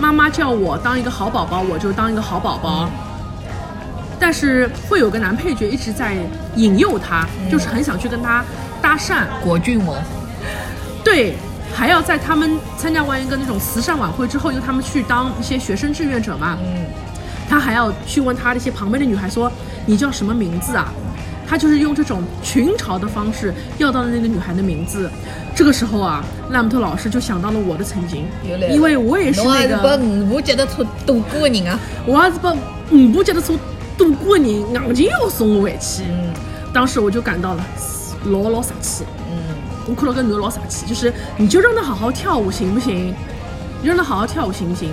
妈妈叫我当一个好宝宝，我就当一个好宝宝。但是会有个男配角一直在引诱她，就是很想去跟她搭讪，果郡王，对，还要在他们参加完一个那种慈善晚会之后，因为他们去当一些学生志愿者嘛。嗯，他还要去问他那些旁边的女孩说：“你叫什么名字啊？”他就是用这种群嘲的方式要到了那个女孩的名字。这个时候啊，赖姆特老师就想到了我的曾经，因为我也是那个，五步脚踏车渡过的人啊。我还是把五步脚踏车渡过的人，硬劲要送我回去。嗯当时我就感到了老老傻气。嗯，我看到个女的老傻气，就是你就让她好好跳舞行不行？你让她好好跳舞行不行？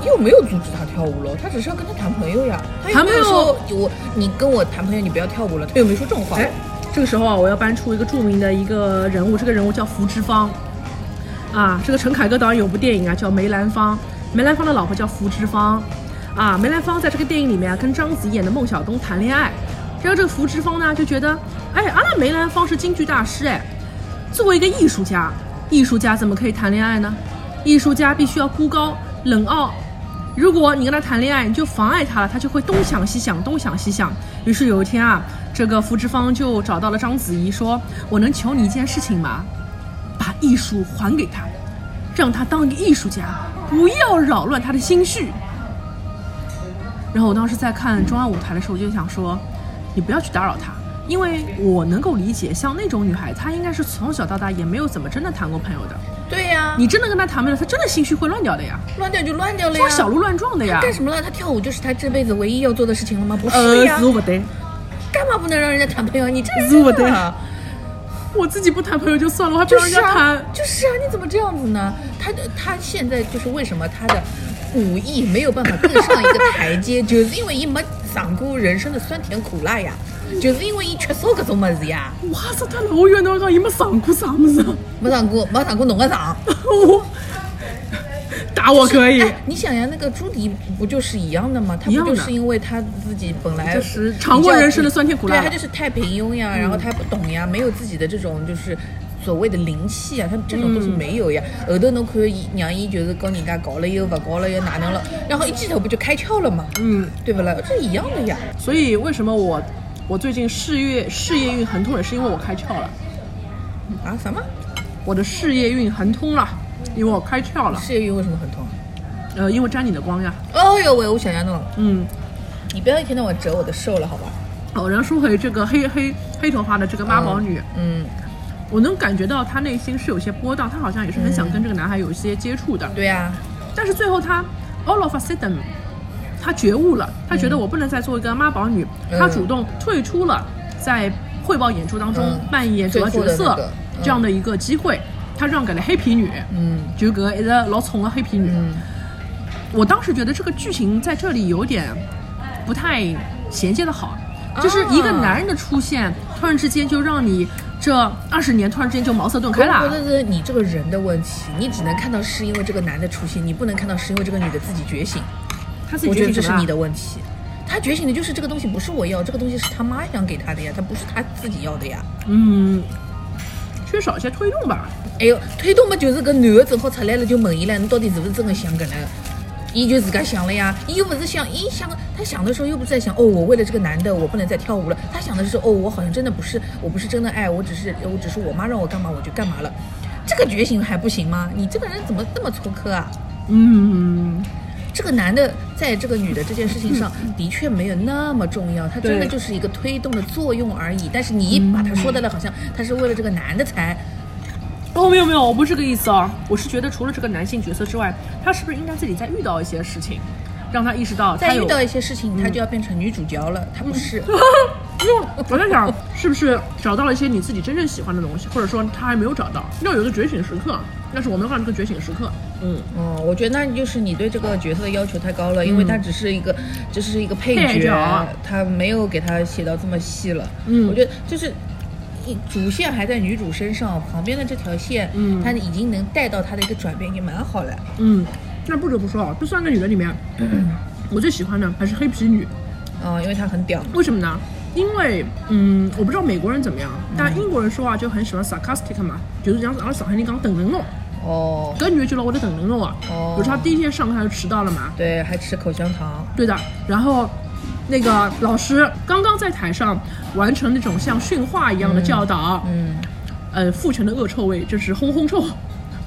他又没有阻止他跳舞了，他只是要跟他谈朋友呀。他又没有谈朋友说我你跟我谈朋友，你不要跳舞了，他又没说这种话。哎，这个时候啊，我要搬出一个著名的一个人物，这个人物叫福芝芳。啊，这个陈凯歌导演有部电影啊，叫《梅兰芳》，梅兰芳的老婆叫福芝芳。啊，梅兰芳在这个电影里面啊，跟章子怡演的孟小冬谈恋爱，然后这个福芝芳呢就觉得，哎，阿拉梅兰芳是京剧大师，哎，作为一个艺术家，艺术家怎么可以谈恋爱呢？艺术家必须要孤高冷傲。如果你跟他谈恋爱，你就妨碍他了，他就会东想西想，东想西想。于是有一天啊，这个福芝芳就找到了章子怡，说：“我能求你一件事情吗？把艺术还给他，让他当一个艺术家，不要扰乱他的心绪。”然后我当时在看中央舞台的时候，我就想说，你不要去打扰他，因为我能够理解，像那种女孩，她应该是从小到大也没有怎么真的谈过朋友的。你真的跟他谈朋友，他真的心虚会乱掉的呀，乱掉就乱掉了呀。会小鹿乱撞的呀。干什么了？他跳舞就是他这辈子唯一要做的事情了吗？不是呃，呀是，我不对，干嘛不能让人家谈朋友？你这人是我的真的我自己不谈朋友就算了，我还不让人就是啊家谈。，就是啊，你怎么这样子呢？他的他现在就是为什么他的武艺没有办法更上一个台阶，就是因为伊没尝过人生的酸甜苦辣呀，就是因为伊缺少搿种物事呀，哇塞，他老远侬讲，伊没上过啥物事，没上过没上过侬个尝。我打我可以哎，，你想呀，那个朱迪不就是一样的吗？他不就是因为他自己本来就是尝过人生的酸甜苦辣对，他就是太平庸呀，然后他不懂呀，没有自己的这种就是。所谓的灵气啊，他这种都是没有呀。后头侬看伊让伊就是跟人家搞了又不搞了又哪能了，然后一记头不就开窍了嘛，嗯，对不啦？这一样的呀。所以为什么我我最近事业事业运很通，也是因为我开窍了，啊什么？我的事业运很通了，因为我开窍了，事业运为什么很痛？呃，因为沾你的光呀，哦呦喂，我想想弄，嗯。你不要一天到晚折我的寿了，好吧？哦，然后说回这个黑黑黑头发的这个妈宝女，嗯，我能感觉到她内心是有些波荡，她好像也是很想跟这个男孩有一些接触的。对呀、但是最后她 all of a sudden，她觉悟了，她觉得我不能再做一个妈宝女，嗯。她主动退出了在汇报演出当中嗯。扮演主要角色这样的一个机会，她让给了黑皮女，嗯。就搿个一直老宠的黑皮女。嗯。我当时觉得这个剧情在这里有点不太衔接的好，就是一个男人的出现，突然之间就让你这二十年突然之间就茅塞顿开我觉了。得是你这个人的问题，你只能看到是因为这个男的出现，你不能看到是因为这个女的自己觉醒。他自己我觉得这是你的问题。他觉醒的就是这个东西不是我要，这个东西是他妈想给他的呀，他不是他自己要的呀。嗯，缺少一些推动吧。哎呦，推动嘛就是个男的正好出来了，就问伊了，你到底是不是真的想搿能？伊就自家想了呀，伊又不是想，伊想他想的时候又不是在想哦，我为了这个男的我不能再跳舞了，他想的是哦，我好像真的不是，我不是真的爱，我只是我只是我妈让我干嘛我就干嘛了，这个觉醒还不行吗？你这个人怎么这么粗刻啊？嗯，这个男的在这个女的这件事情上的确没有那么重要，他真的就是一个推动的作用而已。但是你把他说的了，好像他是为了这个男的才，哦，没有没有，我不是这个意思啊。我是觉得除了这个男性角色之外，他是不是应该自己再遇到一些事情，让他意识到再遇到一些事情，他就要变成女主角了。他不是，我在想，是不是找到了一些你自己真正喜欢的东西，或者说他还没有找到，要有一个觉醒时刻。但是我没有看到这个觉醒时刻。嗯，哦，我觉得那就是你对这个角色的要求太高了，因为他只是一个，只是一个配配角他没有给他写到这么细了。嗯我觉得就是一主线还在女主身上，旁边的这条线，嗯他已经能带到他的一个转变，已经蛮好了。嗯，那不得不说啊，这三个女的里面，我最喜欢的还是黑皮女。啊、因为她很屌。为什么呢？因为，嗯，我不知道美国人怎么样，但英国人说话就很喜欢 sarcastic 嘛，就是讲阿拉上海人讲等等侬，哦，搿女的就老会得等等侬啊。哦比如说她第一天上课她就迟到了嘛，对，还吃口香糖。对的。然后那个老师刚刚在台上完成那种像训话一样的教导，嗯，呃，父权的恶臭味，就是烘烘臭，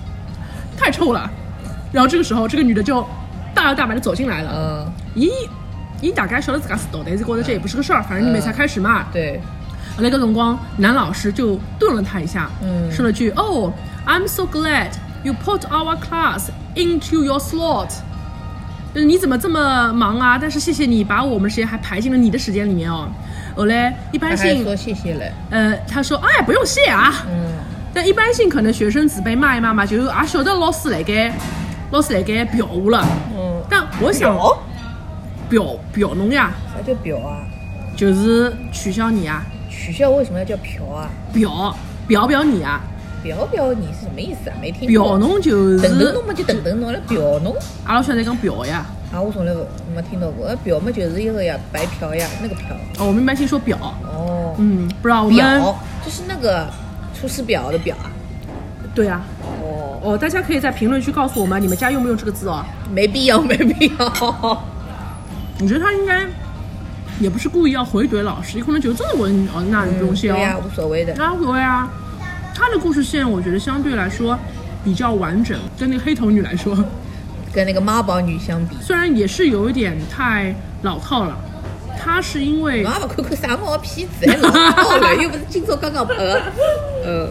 太臭了。然后这个时候，这个女的就大摇大摆的走进来了，嗯，咦。伊大概晓得自家迟到，但是觉得这也不是个事儿，反正你们才开始嘛。对，那个辰光，男老师就顿了他一下，嗯说了句：“Oh, I'm so glad you put our class into your slot。”就是你怎么这么忙啊？但是谢谢你把我们时间还排进了你的时间里面哦。后来一般性，说谢谢嘞。呃，他说：“哎，不用谢啊。嗯，但一般性可能学生自被骂一骂嘛，就也晓得老师来该老师来该表我了。嗯，但我想表表表侬呀，啥叫表啊？就是取消你啊，取消为什么要叫嫖啊？表表表你啊。表表你是什么意思啊？没听表过。侬就是等等侬嘛就等等侬了，表侬阿拉现在讲表呀，啊，我从来没听到过。表嘛就是一个呀，白嫖呀，那个嫖。哦，我们一般性说表，哦，嗯，不知道我们表就是那个出师表的表啊。对啊，哦，哦，大家可以在评论区告诉我们你们家用不用这个字哦。没必要，没必要。我觉得他应该也不是故意要回怼老师，有可能觉得真的问哦，那你不用谢对呀，哦，无所谓的。那无所谓啊。他的故事线我觉得相对来说比较完整，跟那个黑头女来说，跟那个妈宝女相比，虽然也是有一点太老套了。他是因为侬也勿看看啥毛片子，还 老套了，又不是今朝刚刚拍的。呃，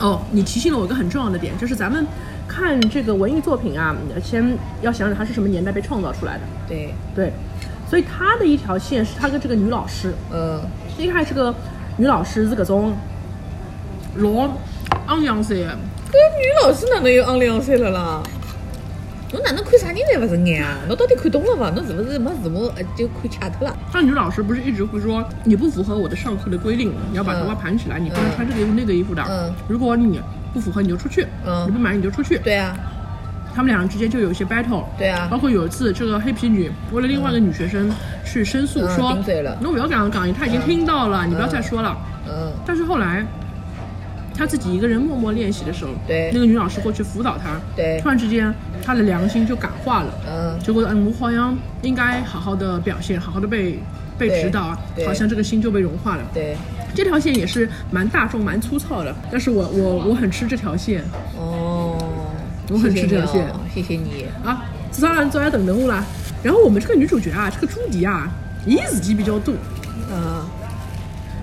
哦，你提醒了我一个很重要的点，就是咱们看这个文艺作品啊，先要想想它是什么年代被创造出来的。对，对，所以他的一条线是他跟这个女老师，呃，一开始这个女老师是搿种老昂扬噻的，搿女老师哪能又昂两岁了啦？侬哪能看啥人侪勿顺眼啊？侬到底看懂了伐？侬是勿是没字幕呃就看卡脱了？那女老师不是一直会说你不符合我的上课的规定，你要把头发盘起来，你不能穿这个衣服那个衣服的。嗯如果你不符合你就出去，嗯你不满意你就出去。对啊，他们两人之间就有一些 battle。对啊包括有一次这个黑皮女为了另外一个女学生去申诉，嗯说顶嘴了侬不要这样讲，他已经听到了，你不要再说了。嗯，但是后来，他自己一个人默默练习的时候，对。那个女老师过去辅导他，对。突然之间他的良心就感化了，嗯。就觉得嗯，我好像应该好好的表现，好好的被被指导，对好像这个心就被融化了。对，这条线也是蛮大众、蛮粗糙的，但是我我我很吃这条线。哦，我很吃这条线。哦，谢谢你。啊，至少让大家等人物啦。然后我们这个女主角啊，这个朱迪啊，伊自己比较多，啊，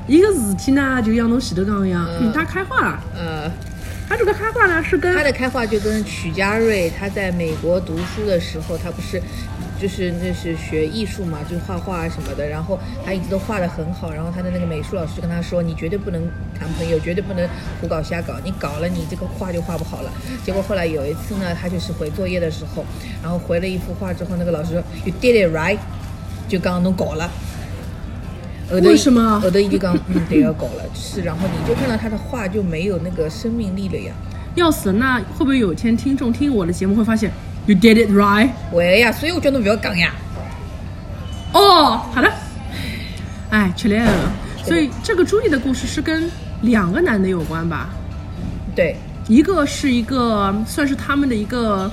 一个事体呢就像侬前头讲一样，嗯他，开化了。呃，他这个开化呢是跟他的开化就跟曲家瑞他在美国读书的时候，他不是就是那是学艺术嘛，就画画啊什么的，然后他一直都画得很好，然后他的那个美术老师就跟他说，你绝对不能谈朋友，绝对不能胡搞瞎搞，你搞了你这个画就画不好了。结果后来有一次呢，他就是回作业的时候，然后回了一幅画之后，那个老师说 You did it right，就刚刚弄搞了。为什么后头伊就讲，嗯，得，要搞了，是，然后你就看到他的话就没有那个生命力了呀。要死，那会不会有一天听众听我的节目会发现 you did it right？会呀，所以我叫侬不要讲呀。哦，好的。哎，吃力了。所以这个朱莉的故事是跟两个男的有关吧？对，一个是一个算是他们的一个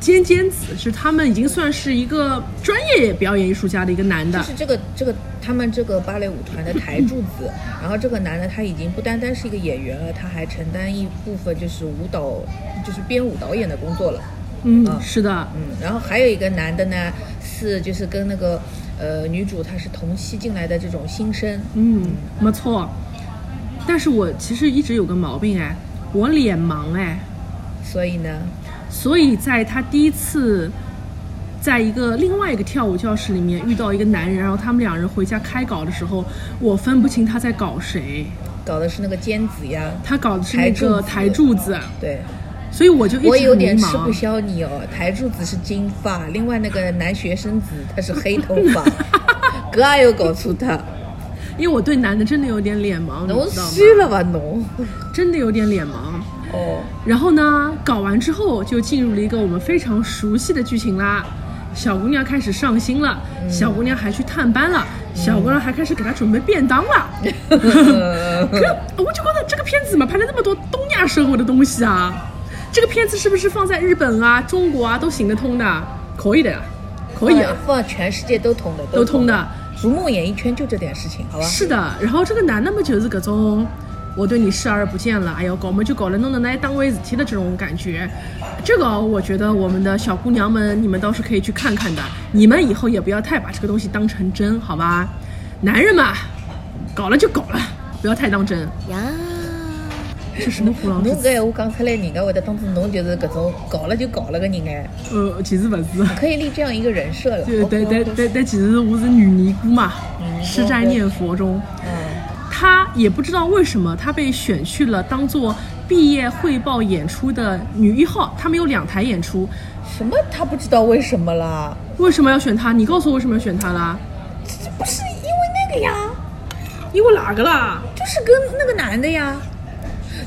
尖尖子，是他们已经算是一个专业表演艺术家的一个男的就。是这个这个他们这个芭蕾舞团的台柱子，然后这个男的他已经不单单是一个演员了，他还承担一部分就是舞蹈，就是编舞导演的工作了。嗯，啊是的。嗯，然后还有一个男的呢，是就是跟那个呃女主她是同期进来的这种新生。嗯，没错。但是我其实一直有个毛病哎，我脸盲哎，所以呢，所以在他第一次在一个另外一个跳舞教室里面遇到一个男人，然后他们两人回家开搞的时候，我分不清他在搞谁。搞的是那个尖子呀，他搞的是那个台台柱子，对，所以我就一直我有点吃不消你哦。台柱子是金发，另外那个男学生子他是黑头发，哥也有搞错他。因为我对男的真的有点脸盲，你？虚了吧侬？真的有点脸盲。哦，然后呢，搞完之后就进入了一个我们非常熟悉的剧情啦。小姑娘开始上心了，嗯小姑娘还去探班了，小姑娘还开始给她准备便当了。可我就觉得这个片子怎么拍了那么多东亚社会的东西啊？这个片子是不是放在日本啊、中国啊都行得通的？可以的呀，可以啊，放全世界都通的，都通的。逐梦演艺圈就这点事情，好吧？是的，然后这个男的嘛就是各种，我对你视而不见了，哎呦，搞么就搞了，弄得来当回事体的这种感觉。这个我觉得我们的小姑娘们，你们倒是可以去看看的。你们以后也不要太把这个东西当成真，好吧？男人嘛，搞了就搞了，不要太当真。呀。是什么虎狼之侬搿词？闲话讲出来，人家会得当做侬就是搿种搞了就搞了个人哎，呃，其实不是。可以立这样一个人设了。对对对对对，其实我是女尼姑嘛，吃斋念佛中。嗯，她也不知道为什么，她被选去了当做毕业汇报演出的女一号。他们有两台演出，什么他不知道为什么啦？为什么要选她？你告诉我为什么要选她啦？这不是因为那个呀，因为哪个啦？就是跟那个男的呀。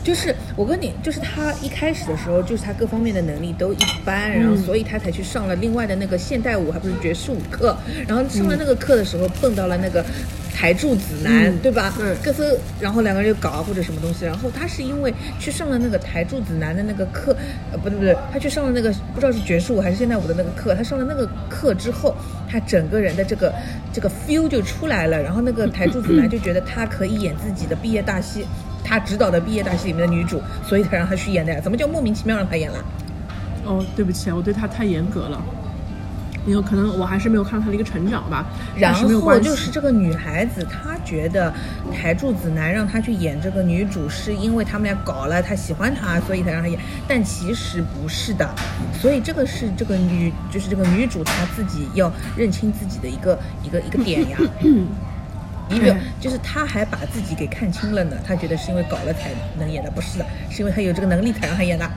就是我跟你，就是他一开始的时候，就是他各方面的能力都一般，然后所以他才去上了另外的那个现代舞，还不是爵士舞课。然后上了那个课的时候，碰到了那个台柱子男，嗯对吧？对各色，然后两个人就搞啊或者什么东西。然后他是因为去上了那个台柱子男的那个课，呃，不对不对，他去上了那个不知道是爵士舞还是现代舞的那个课。他上了那个课之后，他整个人的这个这个 feel 就出来了。然后那个台柱子男就觉得他可以演自己的毕业大戏。他指导的毕业大戏里面的女主，所以才让他去演的呀。怎么叫莫名其妙让他演了？哦，对不起，我对他太严格了。有可能我还是没有看到她的一个成长吧，然。后就是这个女孩子，她觉得台柱子男让她去演这个女主，是因为他们俩搞了，她喜欢她，所以才让她演。但其实不是的，所以这个是这个女，就是这个女主她自己要认清自己的一个一个一个点呀。你没有，就是她还把自己给看清了呢。她觉得是因为搞了才能演的，不是的，是因为她有这个能力才让她演的。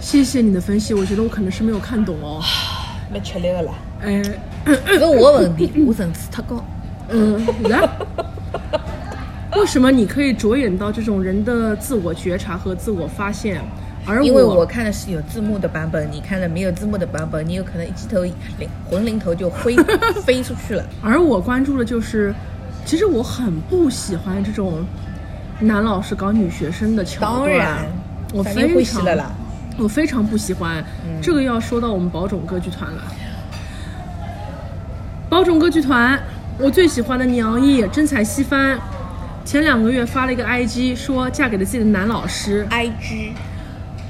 谢谢你的分析，我觉得我可能是没有看懂哦。蛮吃力的啦，哎，这是我的问题，我层次太高。嗯，来为什么你可以着眼到这种人的自我觉察和自我发现，而因为我看的是有字幕的版本，你看的没有字幕的版本，你有可能一记头灵魂灵头就飞 飞出去了。而我关注的就是，其实我很不喜欢这种男老师搞女学生的桥段。当然，我非常喜了啦我非常不喜欢。这个要说到我们宝冢歌剧团了。宝冢歌剧团，我最喜欢的娘役真彩希帆，前两个月发了一个 IG 说嫁给了自己的男老师，I G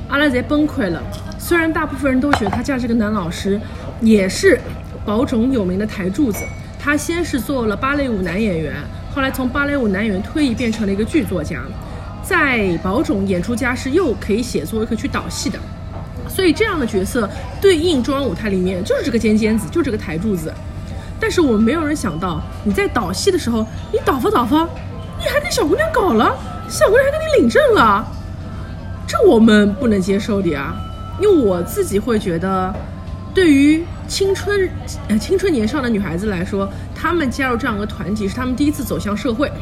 阿拉贼崩溃了。虽然大部分人都觉得她嫁这个男老师也是宝冢有名的台柱子，她先是做了芭蕾舞男演员，后来从芭蕾舞男演员退役变成了一个剧作家，在宝冢演出家是又可以写作又可以去导戏的。所以这样的角色对应中央舞台里面就是这个尖尖子，就这个台柱子。但是我们没有人想到，你在导戏的时候，你导发导发，你还跟小姑娘搞了，小姑娘还跟你领证了，这我们不能接受的呀。因为我自己会觉得，对于青春呃青春年少的女孩子来说，她们加入这样一个团体是她们第一次走向社会。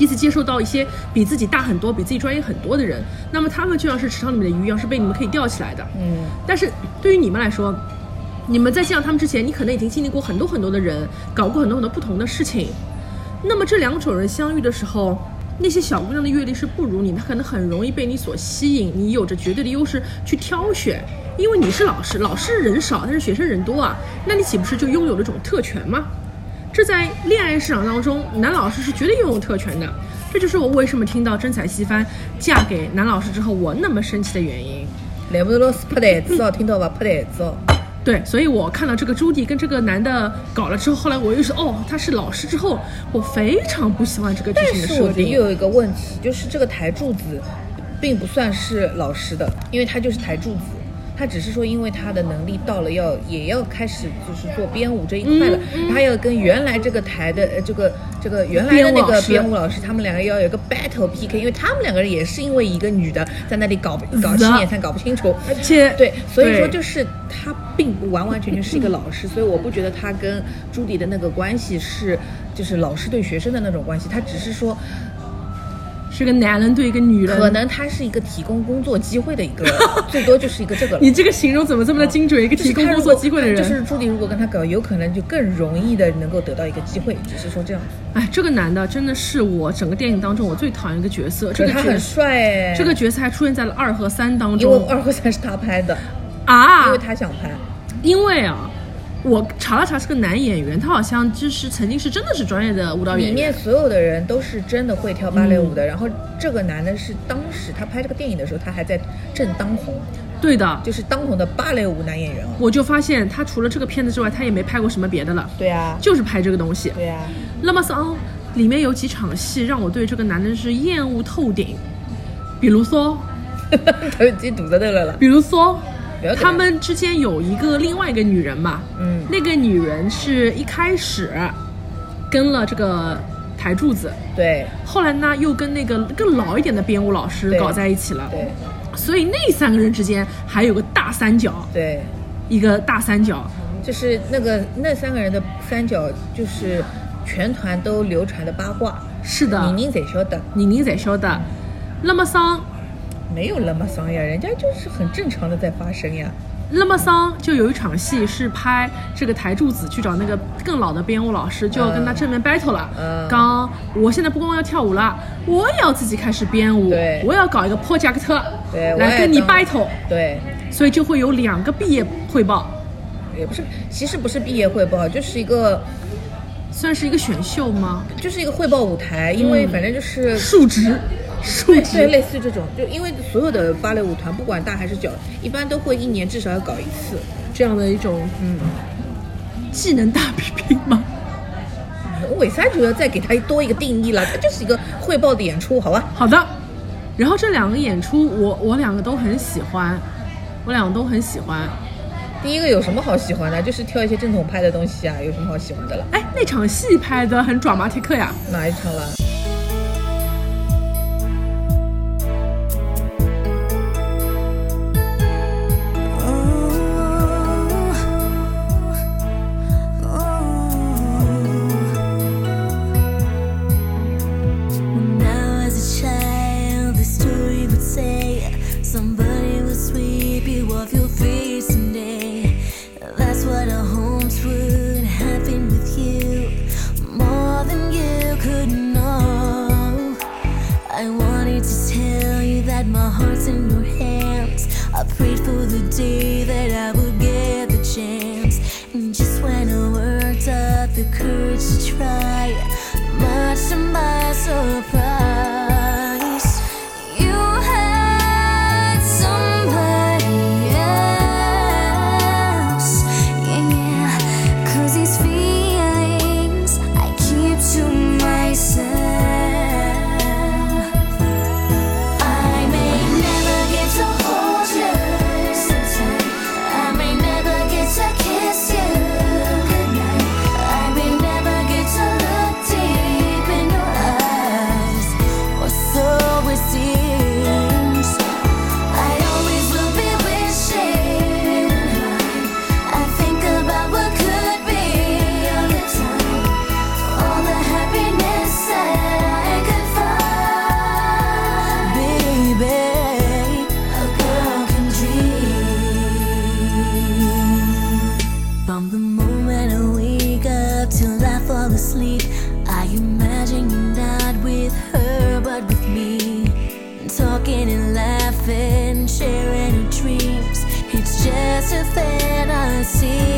第一次接受到一些比自己大很多、比自己专业很多的人，那么他们就像是池塘里面的鱼一样，是被你们可以钓起来的。嗯，但是对于你们来说，你们在见到他们之前，你可能已经经历过很多很多的人，搞过很多很多不同的事情。那么这两种人相遇的时候，那些小姑娘的阅历是不如你，她可能很容易被你所吸引，你有着绝对的优势去挑选，因为你是老师，老师人少，但是学生人多啊，那你岂不是就拥有这种特权吗？这在恋爱市场当中，男老师是绝对拥有特权的。这就是我为什么听到真彩西番嫁给男老师之后，我那么生气的原因。来不老师拍台子哦，听到吧？拍台子哦。对，所以我看到这个朱迪跟这个男的搞了之后，后来我又是哦，他是老师之后，我非常不喜欢这个剧情的设是我觉得定。有一个问题，就是这个台柱子并不算是老师的，因为他就是台柱子，他只是说因为他的能力到了要也要开始就是做编舞这一块了，他要跟原来这个台的呃这个这个原来的那个编编舞老师，他们两个要有一个 battle PK，因为他们两个人也是因为一个女的在那里搞搞七年三搞不清楚，而且对，所以说就是他并不完完全全是一个老师，所以我不觉得他跟朱迪的那个关系是就是老师对学生的那种关系，他只是说是个男人对一个女人，可能他是一个提供工作机会的一个，最多就是一个这个了。你这个形容怎么这么的精准？一个提供工作机会的人，就是朱迪如果跟他搞，有可能就更容易的能够得到一个机会，只是说这样。哎，这个男的真的是我整个电影当中我最讨厌的一个角色。这个他很帅哎，这个角色还出现在了二和三当中因为中二和三是他拍的，啊，因为他想拍。因为啊，我查了查是个男演员，他好像就是曾经是真的是专业的舞蹈里演员。里面所有的人都是真的会跳芭蕾嗯舞的，然后这个男的是当时他拍这个电影的时候，他还在正当红，对的，就是当红的芭蕾舞男演员哦。我就发现他除了这个片子之外，他也没拍过什么别的了，对啊，就是拍这个东西。对啊，那么桑里面有几场戏让我对这个男的是厌恶透顶，比如说，他就自己堵在那了了。比如说他他们之间有一个另外一个女人嘛，嗯。那个女人是一开始跟了这个台柱子，对。后来呢又跟那个更老一点的编舞老师搞在一起了，对。所以那三个人之间还有个大三角，对，一个大三角，就是那个那三个人的三角，就是全团都流传的八卦，是的，人人侪晓得，人人侪晓得。那么桑，没有那么丧呀，人家就是很正常的在发生呀。那么桑就有一场戏是拍这个台柱子去找那个更老的编舞老师，就要跟他正面 battle 了。嗯。刚我现在不光要跳舞了，我也要自己开始编舞，对。我要搞一个 project 来跟你 battle，对，所以就会有两个毕业汇报，也不是，其实不是毕业汇报，就是一个算是一个选秀吗？就是一个汇报舞台，因为反正就是数值，数对对，类似于这种，就因为所有的芭蕾舞团，不管大还是小，一般都会一年至少要搞一次。这样的一种嗯，技能大比拼吗？我为啥就要再给他多一个定义了？它就是一个汇报的演出，好吧？好的，然后这两个演出，我我两个都很喜欢，我两个都很喜欢。第一个有什么好喜欢的？就是跳一些正统派的东西啊，有什么好喜欢的了？哎，那场戏拍的很抓马蒂克呀，哪一场了？Fantasy.